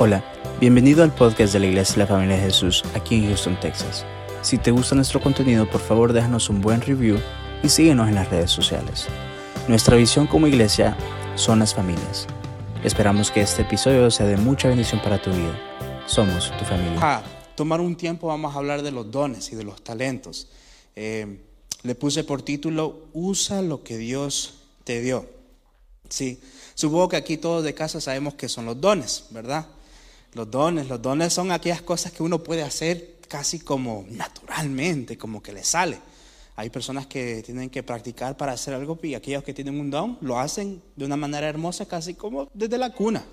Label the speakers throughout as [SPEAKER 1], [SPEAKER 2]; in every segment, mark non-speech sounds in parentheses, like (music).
[SPEAKER 1] Hola, bienvenido al podcast de la Iglesia de la Familia de Jesús aquí en Houston, Texas. Si te gusta nuestro contenido, por favor déjanos un buen review y síguenos en las redes sociales. Nuestra visión como iglesia son las familias. Esperamos que este episodio sea de mucha bendición para tu vida. Somos tu familia.
[SPEAKER 2] A tomar un tiempo vamos a hablar de los dones y de los talentos. Eh, le puse por título, usa lo que Dios te dio. Sí, supongo que aquí todos de casa sabemos que son los dones, ¿verdad? Los dones, los dones son aquellas cosas que uno puede hacer casi como naturalmente, como que le sale. Hay personas que tienen que practicar para hacer algo y aquellos que tienen un don lo hacen de una manera hermosa, casi como desde la cuna.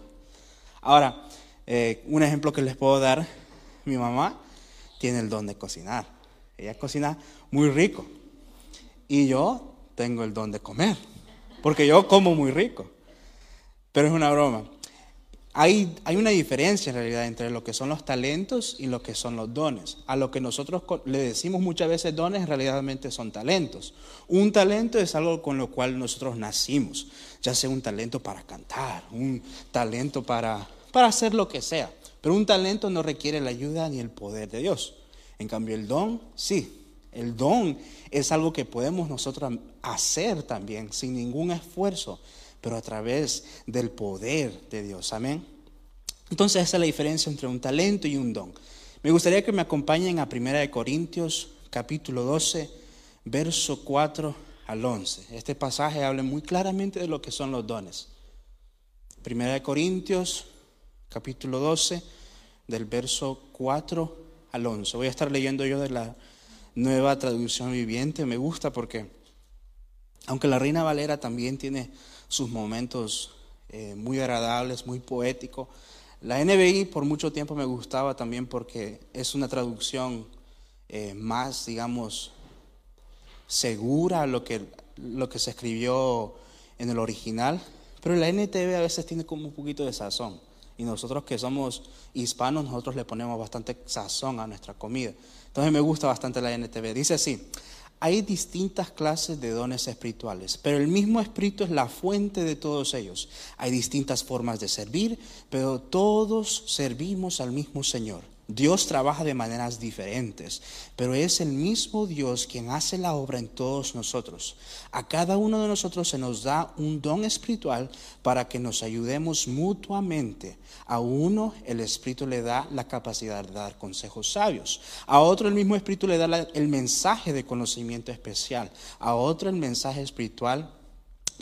[SPEAKER 2] Ahora, eh, un ejemplo que les puedo dar, mi mamá tiene el don de cocinar. Ella cocina muy rico. Y yo tengo el don de comer, porque yo como muy rico. Pero es una broma. Hay, una diferencia en realidad entre lo que son los talentos y lo que son los dones. A lo que nosotros le decimos muchas veces dones, realmente son talentos. Un talento es algo con lo cual nosotros nacimos, ya sea un talento para cantar, un talento para, para hacer lo que sea. Pero un talento no requiere la ayuda ni el poder de Dios. En cambio, el don, sí. El don es algo que podemos nosotros hacer también sin ningún esfuerzo pero a través del poder de Dios. Amén. Entonces esa es la diferencia entre un talento y un don. Me gustaría que me acompañen a 1 Corintios capítulo 12, verso 4 al 11. Este pasaje habla muy claramente de lo que son los dones. 1 Corintios capítulo 12, del verso 4 al 11. Voy a estar leyendo yo de la nueva traducción viviente. Me gusta porque, aunque la Reina Valera también tiene sus momentos eh, muy agradables, muy poéticos. La NBI por mucho tiempo me gustaba también porque es una traducción eh, más, digamos, segura a lo que, lo que se escribió en el original, pero la NTV a veces tiene como un poquito de sazón. Y nosotros que somos hispanos, nosotros le ponemos bastante sazón a nuestra comida. Entonces me gusta bastante la NTV. Dice así, hay distintas clases de dones espirituales, pero el mismo Espíritu es la fuente de todos ellos. Hay distintas formas de servir, pero todos servimos al mismo Señor. Dios trabaja de maneras diferentes, pero es el mismo Dios quien hace la obra en todos nosotros. A cada uno de nosotros se nos da un don espiritual para que nos ayudemos mutuamente. A uno el Espíritu le da la capacidad de dar consejos sabios. A otro el mismo Espíritu le da el mensaje de conocimiento especial. A otro el mensaje espiritual,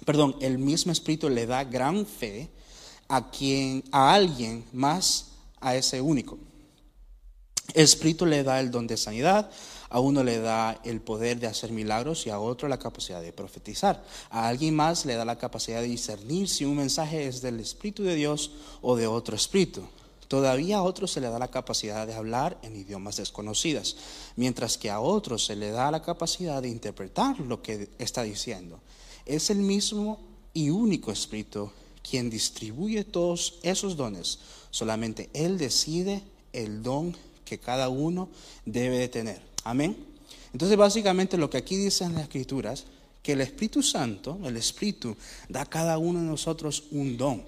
[SPEAKER 2] perdón, el mismo Espíritu le da gran fe a quien, a alguien más a ese único. El Espíritu le da el don de sanidad, a uno le da el poder de hacer milagros y a otro la capacidad de profetizar. A alguien más le da la capacidad de discernir si un mensaje es del Espíritu de Dios o de otro Espíritu. Todavía a otro se le da la capacidad de hablar en idiomas desconocidas, mientras que a otro se le da la capacidad de interpretar lo que está diciendo. Es el mismo y único Espíritu quien distribuye todos esos dones. Solamente Él decide el don que cada uno debe de tener. Amén. Entonces básicamente lo que aquí dicen las escrituras, que el Espíritu Santo, el Espíritu, da a cada uno de nosotros un don,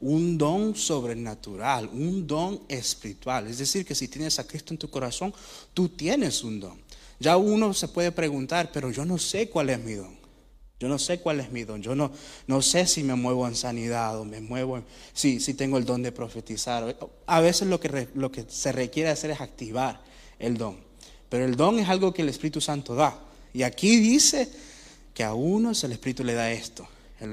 [SPEAKER 2] un don sobrenatural, un don espiritual. Es decir, que si tienes a Cristo en tu corazón, tú tienes un don. Ya uno se puede preguntar, pero yo no sé cuál es mi don. Yo no sé cuál es mi don. Yo no, no sé si me muevo en sanidad o me muevo si, si tengo el don de profetizar. A veces lo que, lo que se requiere hacer es activar el don. Pero el don es algo que el Espíritu Santo da. Y aquí dice que a unos el Espíritu le da esto,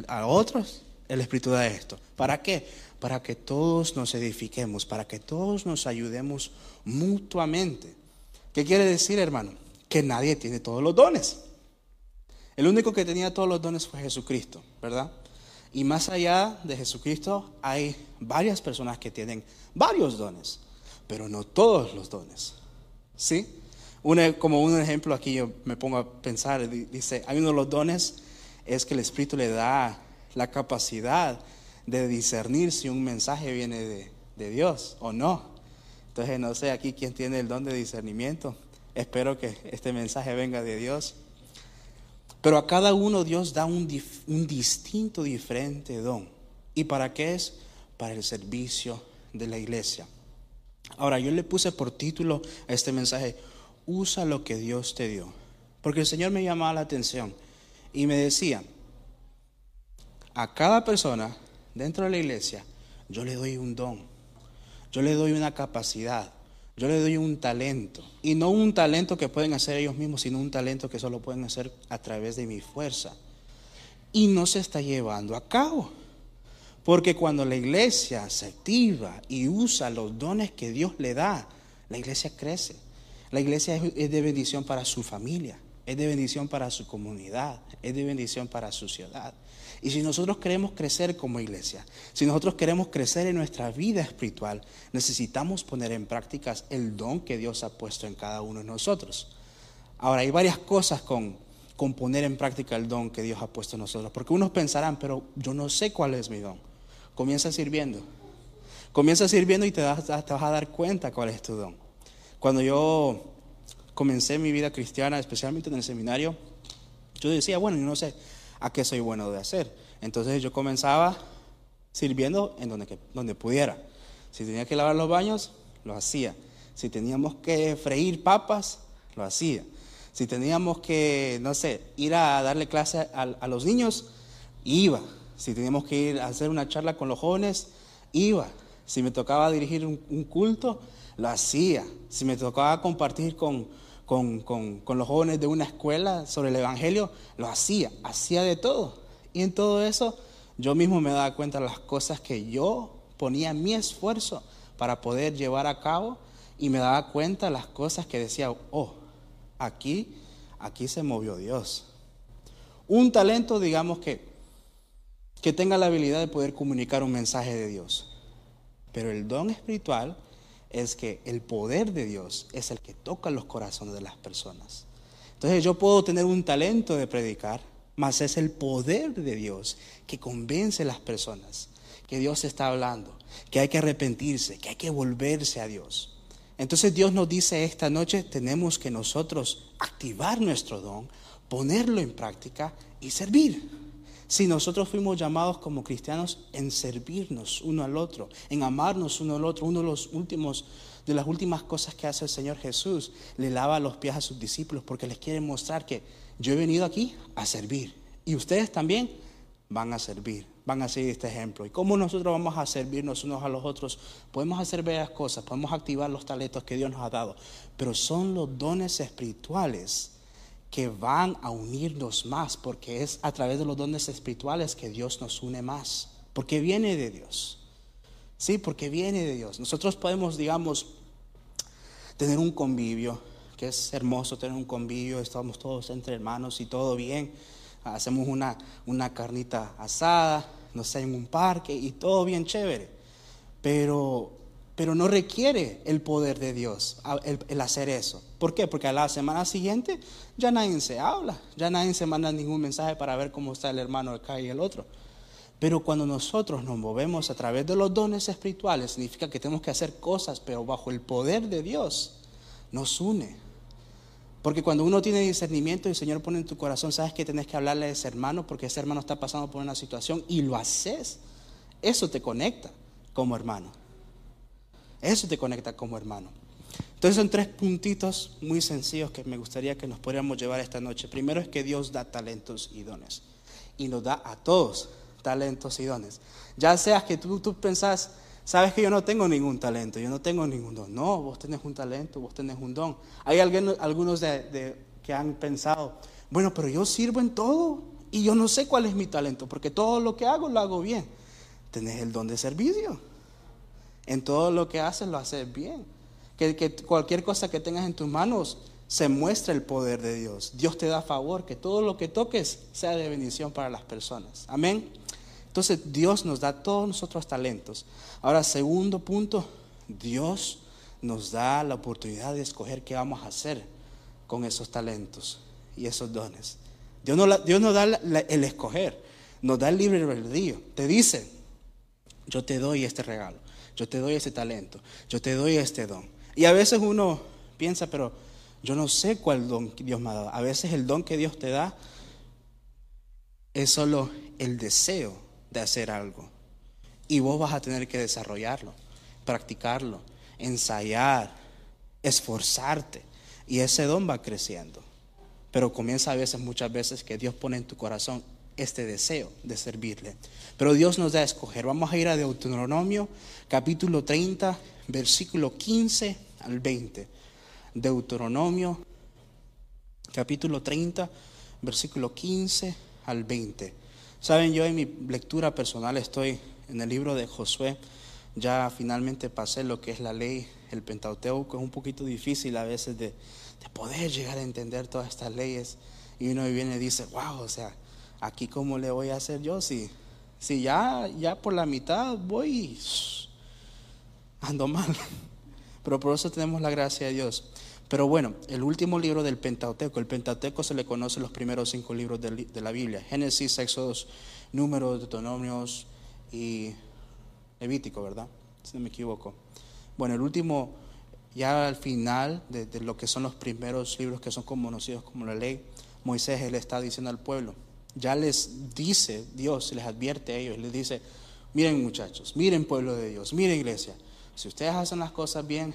[SPEAKER 2] a otros el Espíritu da esto. ¿Para qué? Para que todos nos edifiquemos, para que todos nos ayudemos mutuamente. ¿Qué quiere decir, hermano? Que nadie tiene todos los dones. El único que tenía todos los dones fue Jesucristo, ¿verdad? Y más allá de Jesucristo hay varias personas que tienen varios dones, pero no todos los dones. ¿Sí? como un ejemplo aquí yo me pongo a pensar, dice, hay uno de los dones es que el Espíritu le da la capacidad de discernir si un mensaje viene de, de Dios o no. Entonces no sé aquí quién tiene el don de discernimiento. Espero que este mensaje venga de Dios. Pero a cada uno Dios da un, distinto, diferente don. ¿Y para qué es? Para el servicio de la iglesia. Ahora, yo le puse por título a este mensaje, usa lo que Dios te dio. Porque el Señor me llamaba la atención y me decía, a cada persona dentro de la iglesia, yo le doy un don, yo le doy una capacidad, yo le doy un talento. Y no un talento que pueden hacer ellos mismos, sino un talento que solo pueden hacer a través de mi fuerza. Y no se está llevando a cabo. Porque cuando la iglesia se activa y usa los dones que Dios le da, la iglesia crece. La iglesia es de bendición para su familia, es de bendición para su comunidad, es de bendición para su ciudad. Y si nosotros queremos crecer como iglesia, si nosotros queremos crecer en nuestra vida espiritual, necesitamos poner en práctica el don que Dios ha puesto en cada uno de nosotros. Ahora, hay varias cosas con, con poner en práctica el don que Dios ha puesto en nosotros, porque unos pensarán, pero yo no sé cuál es mi don. Comienza sirviendo. Comienza sirviendo y te, te vas a dar cuenta cuál es tu don. Cuando yo comencé mi vida cristiana, especialmente en el seminario, yo decía, bueno, yo no sé, a qué soy bueno de hacer. Entonces yo comenzaba sirviendo en donde, donde pudiera. Si tenía que lavar los baños, lo hacía. Si teníamos que freír papas, lo hacía. Si teníamos que, no sé, ir a darle clase a, los niños, iba. Si teníamos que ir a hacer una charla con los jóvenes, iba. Si me tocaba dirigir un culto, lo hacía. Si me tocaba compartir con, con, los jóvenes de una escuela sobre el Evangelio, lo hacía, hacía de todo. Y en todo eso yo mismo me daba cuenta de las cosas que yo ponía mi esfuerzo para poder llevar a cabo y me daba cuenta de las cosas que decía, oh, aquí, aquí se movió Dios. Un talento, digamos que, que tenga la habilidad de poder comunicar un mensaje de Dios. Pero el don espiritual es que el poder de Dios es el que toca los corazones de las personas. Entonces yo puedo tener un talento de predicar, mas es el poder de Dios que convence a las personas que Dios está hablando, que hay que arrepentirse, que hay que volverse a Dios. Entonces Dios nos dice esta noche, tenemos que nosotros activar nuestro don, ponerlo en práctica y servir. Si nosotros fuimos llamados como cristianos en servirnos uno al otro, en amarnos uno al otro, uno de los últimos de las últimas cosas que hace el Señor Jesús, le lava los pies a sus discípulos porque les quiere mostrar que yo he venido aquí a servir y ustedes también van a servir, van a seguir este ejemplo. ¿Y cómo nosotros vamos a servirnos unos a los otros? Podemos hacer varias cosas, podemos activar los talentos que Dios nos ha dado, pero son los dones espirituales que van a unirnos más, porque es a través de los dones espirituales que Dios nos une más, porque viene de Dios. Sí, porque viene de Dios. Nosotros podemos, digamos, tener un convivio, que es hermoso tener un convivio, estamos todos entre hermanos y todo bien. Hacemos una, una carnita asada, no sé, en un parque y todo bien chévere. Pero pero no requiere el poder de Dios el, hacer eso. ¿Por qué? Porque a la semana siguiente ya nadie se habla, ya nadie se manda ningún mensaje para ver cómo está el hermano acá y el otro. Pero cuando nosotros nos movemos a través de los dones espirituales, significa que tenemos que hacer cosas, pero bajo el poder de Dios, nos une. Porque cuando uno tiene discernimiento y el Señor pone en tu corazón, sabes que tienes que hablarle a ese hermano porque ese hermano está pasando por una situación y lo haces, eso te conecta como hermano. Eso te conecta como hermano. Entonces son tres puntitos muy sencillos que me gustaría que nos podríamos llevar esta noche. Primero es que Dios da talentos y dones. Y nos da a todos talentos y dones. Ya seas que tú, tú pensás, sabes que yo no tengo ningún talento, yo no tengo ningún don. No, vos tenés un talento, vos tenés un don. Hay algunos que han pensado, bueno, pero yo sirvo en todo y yo no sé cuál es mi talento, porque todo lo que hago lo hago bien. Tenés el don de servicio. En todo lo que haces lo haces bien. Que, cualquier cosa que tengas en tus manos se muestra el poder de Dios. Dios te da favor, que todo lo que toques sea de bendición para las personas. Amén. Entonces Dios nos da todos nosotros talentos. Ahora, segundo punto, Dios nos da la oportunidad de escoger qué vamos a hacer con esos talentos y esos dones. Dios nos, Dios nos da el escoger, nos da el libre albedrío. Te dice, yo te doy este regalo yo te doy ese talento, yo te doy este don. Y a veces uno piensa, pero yo no sé cuál don Dios me ha dado. A veces el don que Dios te da es solo el deseo de hacer algo. Y vos vas a tener que desarrollarlo. practicarlo, ensayar, esforzarte. Y ese don va creciendo. Pero comienza a veces, muchas veces, que Dios pone en tu corazón este deseo de servirle. Pero Dios nos da a escoger. Vamos a ir a Deuteronomio capítulo 30, versículo 15 al 20. Deuteronomio capítulo 30, versículo 15 al 20. Saben, yo en mi lectura personal estoy en el libro de Josué. Ya finalmente pasé lo que es la ley, el Pentateuco. Es un poquito difícil a veces de, de poder llegar a entender todas estas leyes. Y uno viene y dice, wow, o sea, aquí cómo le voy a hacer yo si, si ya, ya por la mitad voy ando mal. (laughs) Pero por eso tenemos la gracia de Dios. Pero bueno, el último libro del Pentateuco, el Pentateuco se le conoce los primeros cinco libros de, la Biblia, Génesis, Éxodos, Números, Deuteronomios y Levítico, ¿verdad? Si no me equivoco. Bueno, el último, ya al final de, de lo que son los primeros libros que son conocidos como la ley, Moisés le está diciendo al pueblo, ya les dice Dios, les advierte a ellos, les dice, miren muchachos, miren pueblo de Dios, miren iglesia, si ustedes hacen las cosas bien,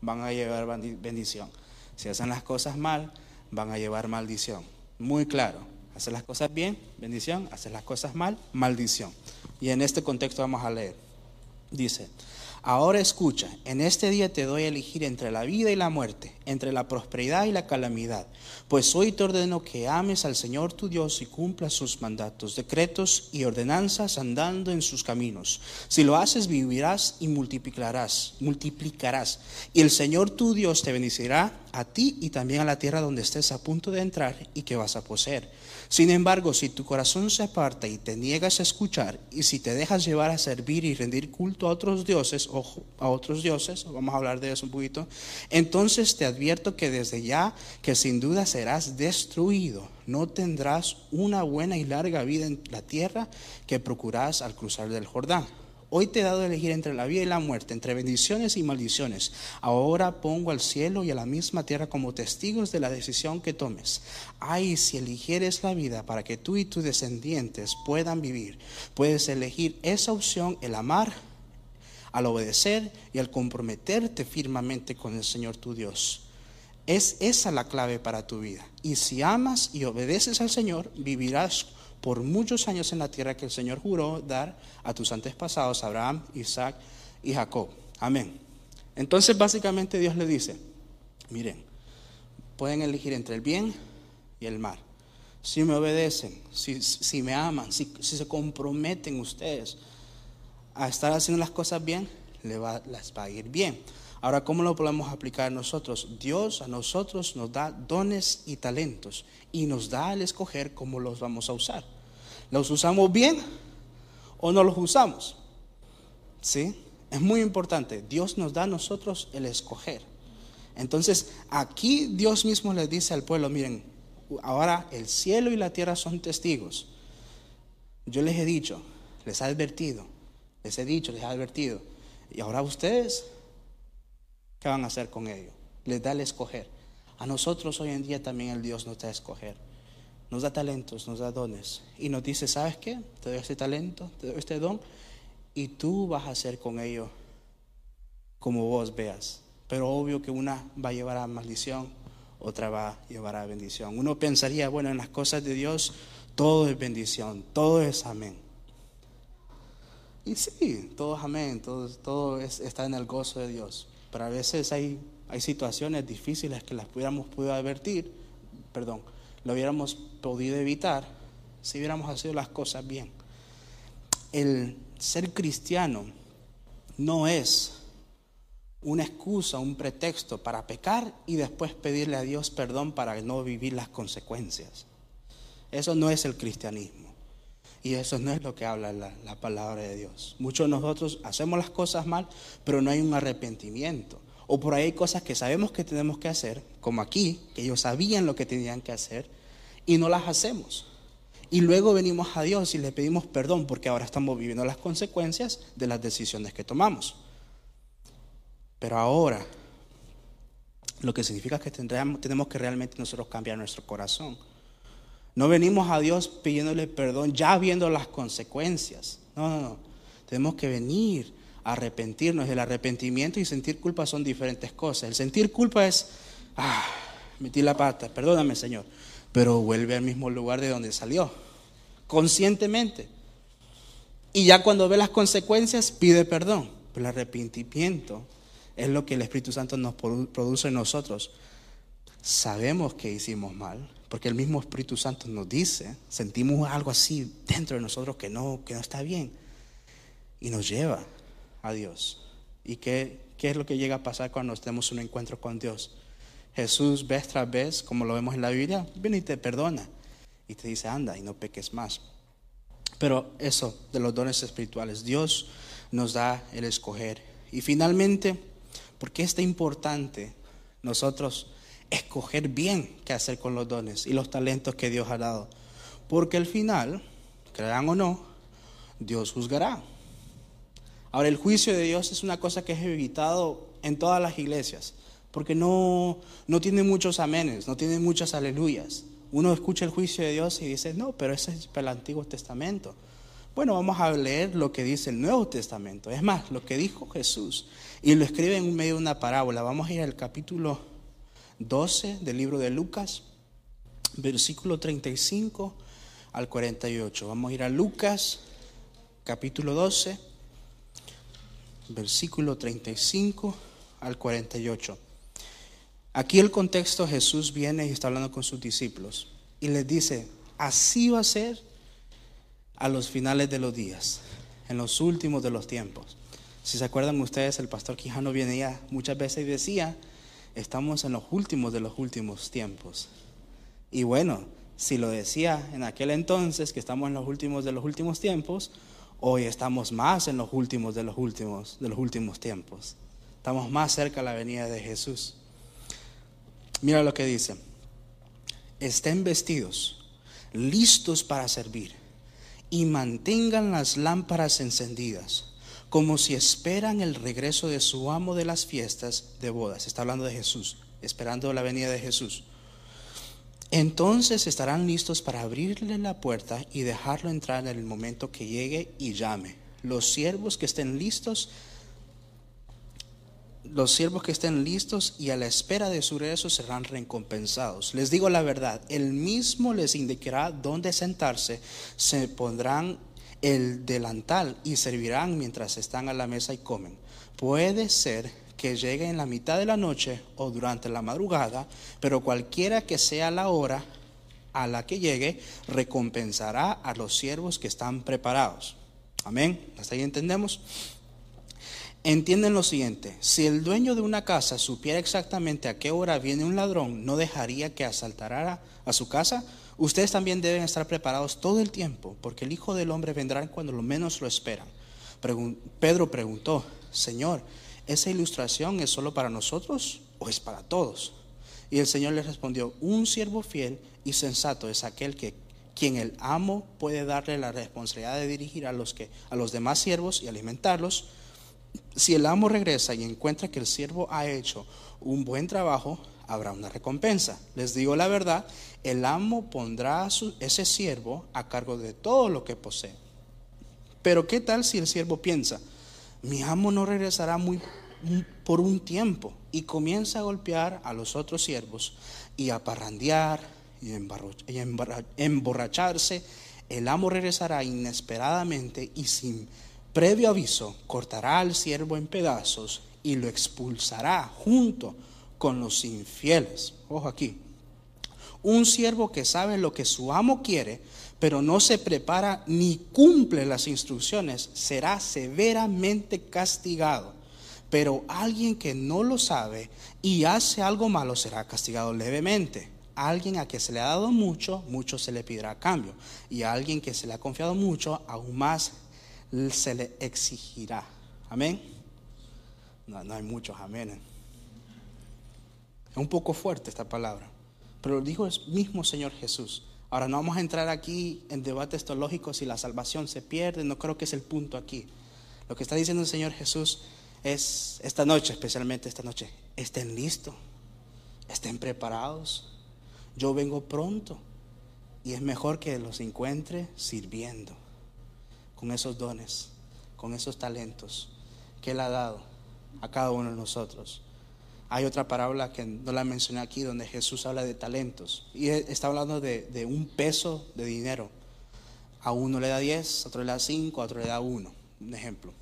[SPEAKER 2] van a llevar bendición. Si hacen las cosas mal, van a llevar maldición. Muy claro, hacer las cosas bien, bendición, hacer las cosas mal, maldición. Y en este contexto vamos a leer. Dice, Ahora escucha, en este día te doy a elegir entre la vida y la muerte, entre la prosperidad y la calamidad, pues hoy te ordeno que ames al Señor tu Dios y cumplas sus mandatos, decretos y ordenanzas andando en sus caminos. Si lo haces, vivirás y multiplicarás, multiplicarás. Y el Señor tu Dios te bendecirá a ti y también a la tierra donde estés a punto de entrar y que vas a poseer sin embargo, si tu corazón se aparta y te niegas a escuchar, y si te dejas llevar a servir y rendir culto a otros dioses, o a otros dioses, vamos a hablar de eso un poquito, entonces te advierto que desde ya, que sin duda serás destruido, no tendrás una buena y larga vida en la tierra que procurás al cruzar del Jordán. Hoy te he dado a elegir entre la vida y la muerte, entre bendiciones y maldiciones. Ahora pongo al cielo y a la misma tierra como testigos de la decisión que tomes. Ay, si eligieres la vida para que tú y tus descendientes puedan vivir, puedes elegir esa opción, el amar, al obedecer y al comprometerte firmemente con el Señor tu Dios. Es esa la clave para tu vida. Y si amas y obedeces al Señor, vivirás por muchos años en la tierra que el Señor juró dar a tus antepasados, Abraham, Isaac y Jacob. Amén. Entonces básicamente Dios le dice, miren, pueden elegir entre el bien y el mal. Si me obedecen, si, me aman, si, se comprometen ustedes a estar haciendo las cosas bien, les va, va a ir bien. Ahora, ¿cómo lo podemos aplicar nosotros? Dios a nosotros nos da dones y talentos y nos da al escoger cómo los vamos a usar. ¿Los usamos bien o no los usamos? ¿Sí? Es muy importante. Dios nos da a nosotros el escoger. Entonces, aquí Dios mismo le dice al pueblo, miren, ahora el cielo y la tierra son testigos. Yo les he dicho, les he advertido, les he dicho, les he advertido. Y ahora ustedes, ¿qué van a hacer con ello? Les da el escoger. A nosotros hoy en día también el Dios nos da a escoger nos da talentos, nos da dones. Y nos dice, ¿sabes qué? Te doy este talento, te doy este don, y tú vas a hacer con ello como vos veas. Pero obvio que una va a llevar a maldición, otra va a llevar a bendición. Uno pensaría, bueno, en las cosas de Dios todo es bendición, todo es amén. Y sí, todo es amén, todo, todo está en el gozo de Dios. Pero a veces hay, hay situaciones difíciles que las pudiéramos poder advertir, perdón, lo hubiéramos podido evitar si hubiéramos hecho las cosas bien. El ser cristiano no es una excusa, un pretexto para pecar y después pedirle a Dios perdón para no vivir las consecuencias. Eso no es el cristianismo. Y eso no es lo que habla la, la, palabra de Dios. Muchos de nosotros hacemos las cosas mal, pero no hay un arrepentimiento. O por ahí hay cosas que sabemos que tenemos que hacer, como aquí, que ellos sabían lo que tenían que hacer y no las hacemos. Y luego venimos a Dios y le pedimos perdón porque ahora estamos viviendo las consecuencias de las decisiones que tomamos. Pero ahora, lo que significa que tenemos que realmente nosotros cambiar nuestro corazón. No venimos a Dios pidiéndole perdón ya viendo las consecuencias. No, no, no. Tenemos que venir arrepentirnos. El arrepentimiento y sentir culpa son diferentes cosas. El sentir culpa es, ah, metí la pata, perdóname Señor, pero vuelve al mismo lugar de donde salió, conscientemente. Y ya cuando ve las consecuencias, pide perdón. Pero el arrepentimiento es lo que el Espíritu Santo nos produce en nosotros. Sabemos que hicimos mal, porque el mismo Espíritu Santo nos dice, sentimos algo así dentro de nosotros que no, que no está bien. Y nos lleva a Dios. ¿Y qué, qué es lo que llega a pasar cuando tenemos un encuentro con Dios? Jesús vez tras vez, como lo vemos en la Biblia, viene y te perdona. Y te dice, anda y no peques más. Pero eso de los dones espirituales, Dios nos da el escoger. Y finalmente, ¿por qué es tan importante nosotros escoger bien qué hacer con los dones y los talentos que Dios ha dado? Porque al final, crean o no, Dios juzgará. Ahora, el juicio de Dios es una cosa que es evitado en todas las iglesias, porque no, no tiene muchos amenes, no tiene muchas aleluyas. Uno escucha el juicio de Dios y dice, no, pero ese es el Antiguo Testamento. Bueno, vamos a leer lo que dice el Nuevo Testamento. Es más, lo que dijo Jesús. Y lo escribe en medio de una parábola. Vamos a ir al capítulo 12 del libro de Lucas, versículo 35 al 48. Vamos a ir a Lucas, capítulo 12, versículo 35 al 48. Aquí el contexto Jesús viene y está hablando con sus discípulos y les dice, así va a ser a los finales de los días, en los últimos de los tiempos. Si se acuerdan ustedes, el pastor Quijano venía muchas veces y decía, estamos en los últimos de los últimos tiempos. Y bueno, si lo decía en aquel entonces, que estamos en los últimos de los últimos tiempos, hoy estamos más en los últimos de los últimos de los últimos tiempos. Estamos más cerca de la venida de Jesús. Mira lo que dice. Estén vestidos, listos para servir y mantengan las lámparas encendidas, como si esperan el regreso de su amo de las fiestas de bodas. Está hablando de Jesús, esperando la venida de Jesús. Entonces estarán listos para abrirle la puerta y dejarlo entrar en el momento que llegue y llame. Los siervos que estén listos los siervos que estén listos y a la espera de su regreso serán recompensados. Les digo la verdad, él mismo les indicará dónde sentarse, se pondrán el delantal y servirán mientras están a la mesa y comen. Puede ser que llegue en la mitad de la noche o durante la madrugada, pero cualquiera que sea la hora a la que llegue, recompensará a los siervos que están preparados. Amén. ¿Hasta ahí entendemos? Entienden lo siguiente, si el dueño de una casa supiera exactamente a qué hora viene un ladrón, no dejaría que asaltara a su casa. Ustedes también deben estar preparados todo el tiempo, porque el Hijo del Hombre vendrá cuando lo menos lo esperan. Pedro preguntó, Señor, ¿esa ilustración es solo para nosotros o es para todos? Y el Señor le respondió, un siervo fiel y sensato es aquel que quien el amo puede darle la responsabilidad de dirigir a los a los demás siervos y alimentarlos si el amo regresa y encuentra que el siervo ha hecho un buen trabajo, habrá una recompensa. Les digo la verdad, el amo pondrá a ese siervo a cargo de todo lo que posee. Pero ¿qué tal si el siervo piensa, mi amo no regresará muy, por un tiempo y comienza a golpear a los otros siervos y a parrandear y emborracharse? El amo regresará inesperadamente y sin previo aviso, cortará al siervo en pedazos y lo expulsará junto con los infieles. Ojo aquí. Un siervo que sabe lo que su amo quiere, pero no se prepara ni cumple las instrucciones, será severamente castigado. Pero alguien que no lo sabe y hace algo malo será castigado levemente. alguien a quien se le ha dado mucho, mucho se le pedirá a cambio. Y a alguien que se le ha confiado mucho, aún más se le exigirá. Amén. No, no hay muchos amén. Es un poco fuerte esta palabra, pero lo dijo el mismo Señor Jesús. Ahora no vamos a entrar aquí en debates teológicos si la salvación se pierde, no creo que es el punto aquí. Lo que está diciendo el Señor Jesús es esta noche, especialmente esta noche, estén listos, estén preparados. Yo vengo pronto y es mejor que los encuentre sirviendo con esos dones, con esos talentos que Él ha dado a cada uno de nosotros. Hay otra parábola que no la mencioné aquí, donde Jesús habla de talentos. Y está hablando de, un peso de dinero. A uno le da 10, a otro le da 5, a otro le da 1. Un ejemplo.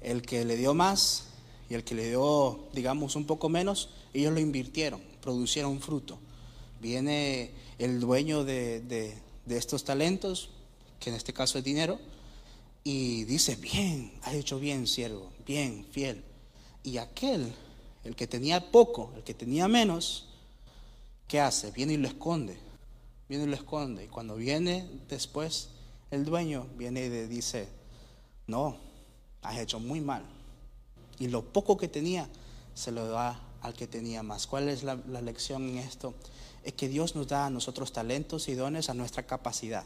[SPEAKER 2] El que le dio más y el que le dio, digamos, un poco menos, ellos lo invirtieron, producieron fruto. Viene el dueño de estos talentos, que en este caso es dinero, y dice, bien, has hecho bien, siervo, bien, fiel. Y aquel, el que tenía poco, el que tenía menos, ¿qué hace? Viene y lo esconde, viene y lo esconde. Y cuando viene después, el dueño viene y le dice, no, has hecho muy mal. Y lo poco que tenía, se lo da al que tenía más. ¿Cuál es la, la lección en esto? Es que Dios nos da a nosotros talentos y dones a nuestra capacidad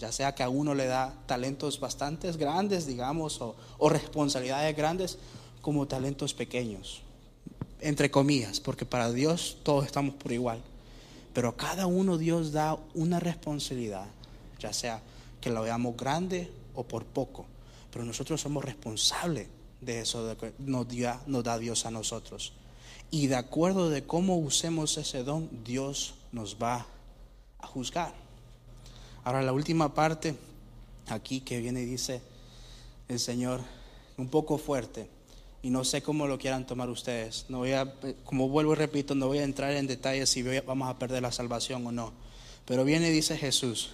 [SPEAKER 2] ya sea que a uno le da talentos bastante grandes, digamos, o, responsabilidades grandes, como talentos pequeños, entre comillas, porque para Dios todos estamos por igual. Pero a cada uno Dios da una responsabilidad, ya sea que la veamos grande o por poco. Pero nosotros somos responsables de eso que nos, nos da Dios a nosotros. Y de acuerdo de cómo usemos ese don, Dios nos va a juzgar. Ahora la última parte aquí que viene y dice el Señor, un poco fuerte, y no sé cómo lo quieran tomar ustedes. No voy a, como vuelvo y repito, no voy a entrar en detalles si vamos a perder la salvación o no. Pero viene y dice Jesús,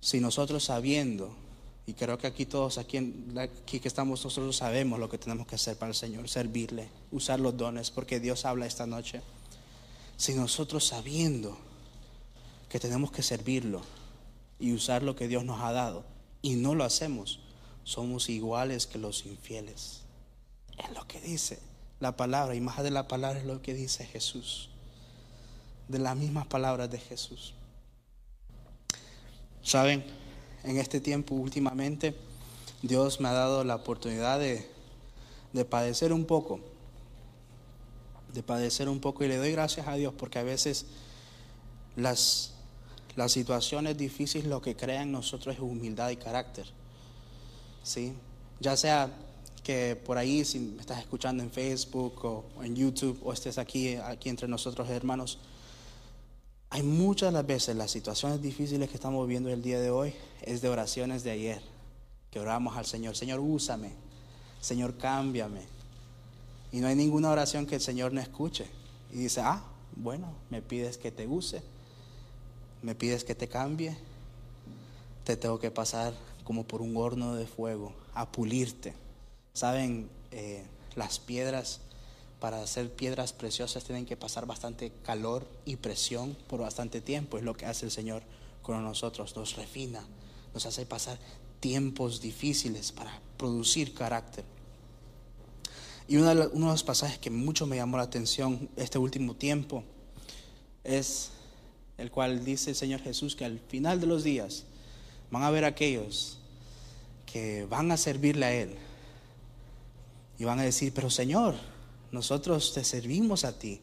[SPEAKER 2] si nosotros sabiendo, y creo que aquí todos, aquí, aquí que estamos nosotros sabemos lo que tenemos que hacer para el Señor, servirle, usar los dones, porque Dios habla esta noche. Si nosotros sabiendo que tenemos que servirlo y usar lo que Dios nos ha dado y no lo hacemos, somos iguales que los infieles. Es lo que dice la palabra y más de la palabra es lo que dice Jesús. De las mismas palabras de Jesús. Saben, en este tiempo últimamente Dios me ha dado la oportunidad de, de padecer un poco, de padecer un poco y le doy gracias a Dios porque a veces las las situaciones difíciles lo que crean en nosotros es humildad y carácter. ¿Sí? Ya sea que por ahí, si me estás escuchando en Facebook o en YouTube o estés aquí, aquí entre nosotros hermanos, hay muchas las veces las situaciones difíciles que estamos viviendo el día de hoy es de oraciones de ayer, que oramos al Señor, Señor, úsame, Señor, cámbiame. Y no hay ninguna oración que el Señor no escuche. Y dice, ah, bueno, me pides que te use me pides que te cambie, te tengo que pasar como por un horno de fuego, a pulirte. Saben, eh, las piedras, para hacer piedras preciosas, tienen que pasar bastante calor y presión por bastante tiempo. Es lo que hace el Señor con nosotros, nos refina, nos hace pasar tiempos difíciles para producir carácter. Y uno de los pasajes que mucho me llamó la atención este último tiempo es el cual dice el Señor Jesús que al final de los días van a haber aquellos que van a servirle a Él y van a decir, pero Señor, nosotros te servimos a ti,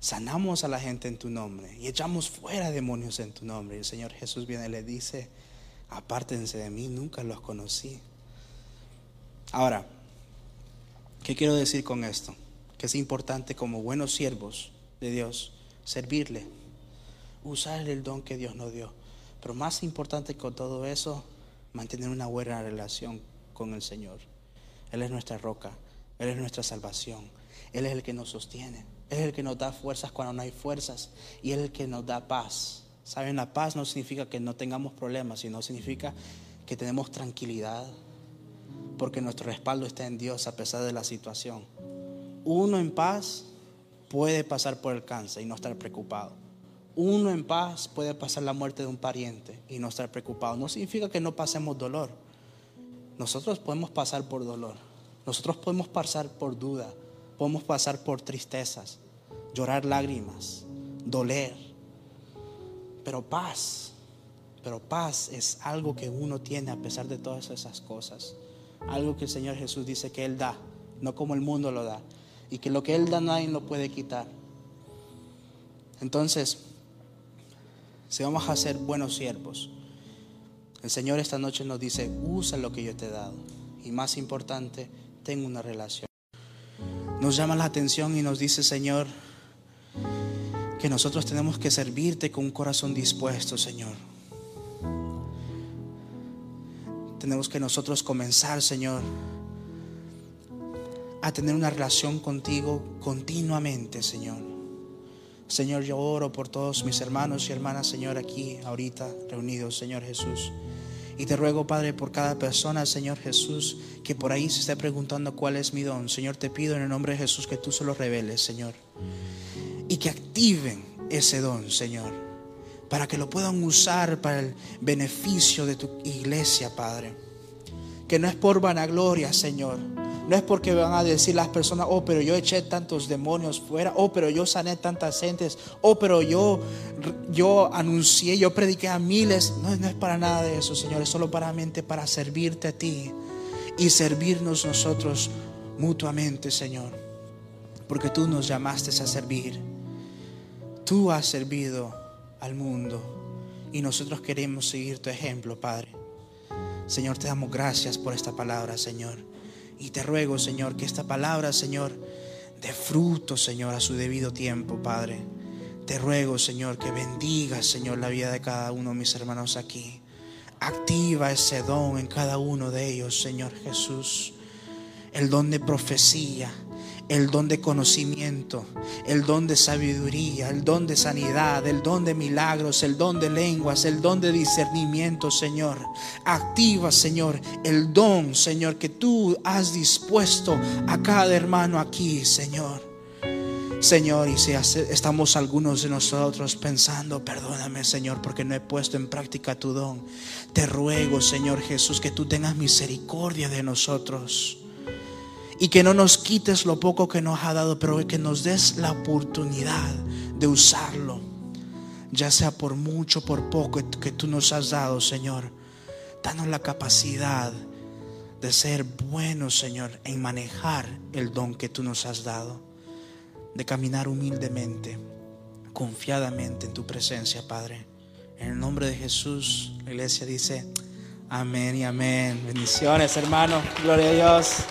[SPEAKER 2] sanamos a la gente en tu nombre y echamos fuera demonios en tu nombre. Y el Señor Jesús viene y le dice, apártense de mí, nunca los conocí. Ahora, ¿qué quiero decir con esto? Que es importante como buenos siervos de Dios servirle usar el don que Dios nos dio. Pero más importante con todo eso, mantener una buena relación con el Señor. Él es nuestra roca, Él es nuestra salvación, Él es el que nos sostiene, Él es el que nos da fuerzas cuando no hay fuerzas y Él es el que nos da paz. Saben, la paz no significa que no tengamos problemas, sino significa que tenemos tranquilidad, porque nuestro respaldo está en Dios a pesar de la situación. Uno en paz puede pasar por el cáncer y no estar preocupado uno en paz puede pasar la muerte de un pariente y no estar preocupado. No significa que no pasemos dolor. Nosotros podemos pasar por dolor. Nosotros podemos pasar por duda. Podemos pasar por tristezas, llorar lágrimas, doler. Pero paz, pero paz es algo que uno tiene a pesar de todas esas cosas. Algo que el Señor Jesús dice que Él da, no como el mundo lo da. Y que lo que Él da nadie lo puede quitar. Entonces, si vamos a ser buenos siervos, el Señor esta noche nos dice, usa lo que yo te he dado. y más importante, tengo una relación. Nos llama la atención y nos dice, Señor, que nosotros tenemos que servirte con un corazón dispuesto, Señor. Tenemos que nosotros comenzar, Señor, a tener una relación contigo continuamente, Señor. Señor, yo oro por todos mis hermanos y hermanas, Señor, aquí, ahorita, reunidos, Señor Jesús. Y te ruego, Padre, por cada persona, Señor Jesús, que por ahí se esté preguntando cuál es mi don. Señor, te pido en el nombre de Jesús que tú se lo reveles, Señor. Y que activen ese don, Señor. Para que lo puedan usar para el beneficio de tu iglesia, Padre. Que no es por vanagloria, Señor no es porque van a decir las personas, oh, pero yo eché tantos demonios fuera, oh, pero yo sané tantas gentes, oh, pero yo, yo anuncié, yo prediqué a miles. No, no es para nada de eso, Señor, es solo para mente, para servirte a ti y servirnos nosotros mutuamente, Señor. Porque tú nos llamaste a servir. Tú has servido al mundo y nosotros queremos seguir tu ejemplo, Padre. Señor, te damos gracias por esta palabra, Señor. Y te ruego, Señor, que esta palabra, Señor, dé fruto, Señor, a su debido tiempo, Padre. Te ruego, Señor, que bendiga, Señor, la vida de cada uno de mis hermanos aquí. Activa ese don en cada uno de ellos, Señor Jesús. El don de profecía, el don de conocimiento, el don de sabiduría, el don de sanidad, el don de milagros, el don de lenguas, el don de discernimiento, Señor. Activa, Señor, el don, Señor, que tú has dispuesto a cada hermano aquí, Señor. Señor, y si estamos algunos de nosotros pensando, perdóname, Señor, porque no he puesto en práctica tu don. Te ruego, Señor Jesús, que tú tengas misericordia de nosotros y que no nos quites lo poco que nos ha dado, pero que nos des la oportunidad de usarlo, ya sea por mucho, por poco que tú nos has dado, Señor. Danos la capacidad de ser buenos, Señor, en manejar el don que tú nos has dado, de caminar humildemente, confiadamente en tu presencia, Padre. En el nombre de Jesús, la iglesia dice, amén y amén. Bendiciones, hermano. Gloria a Dios.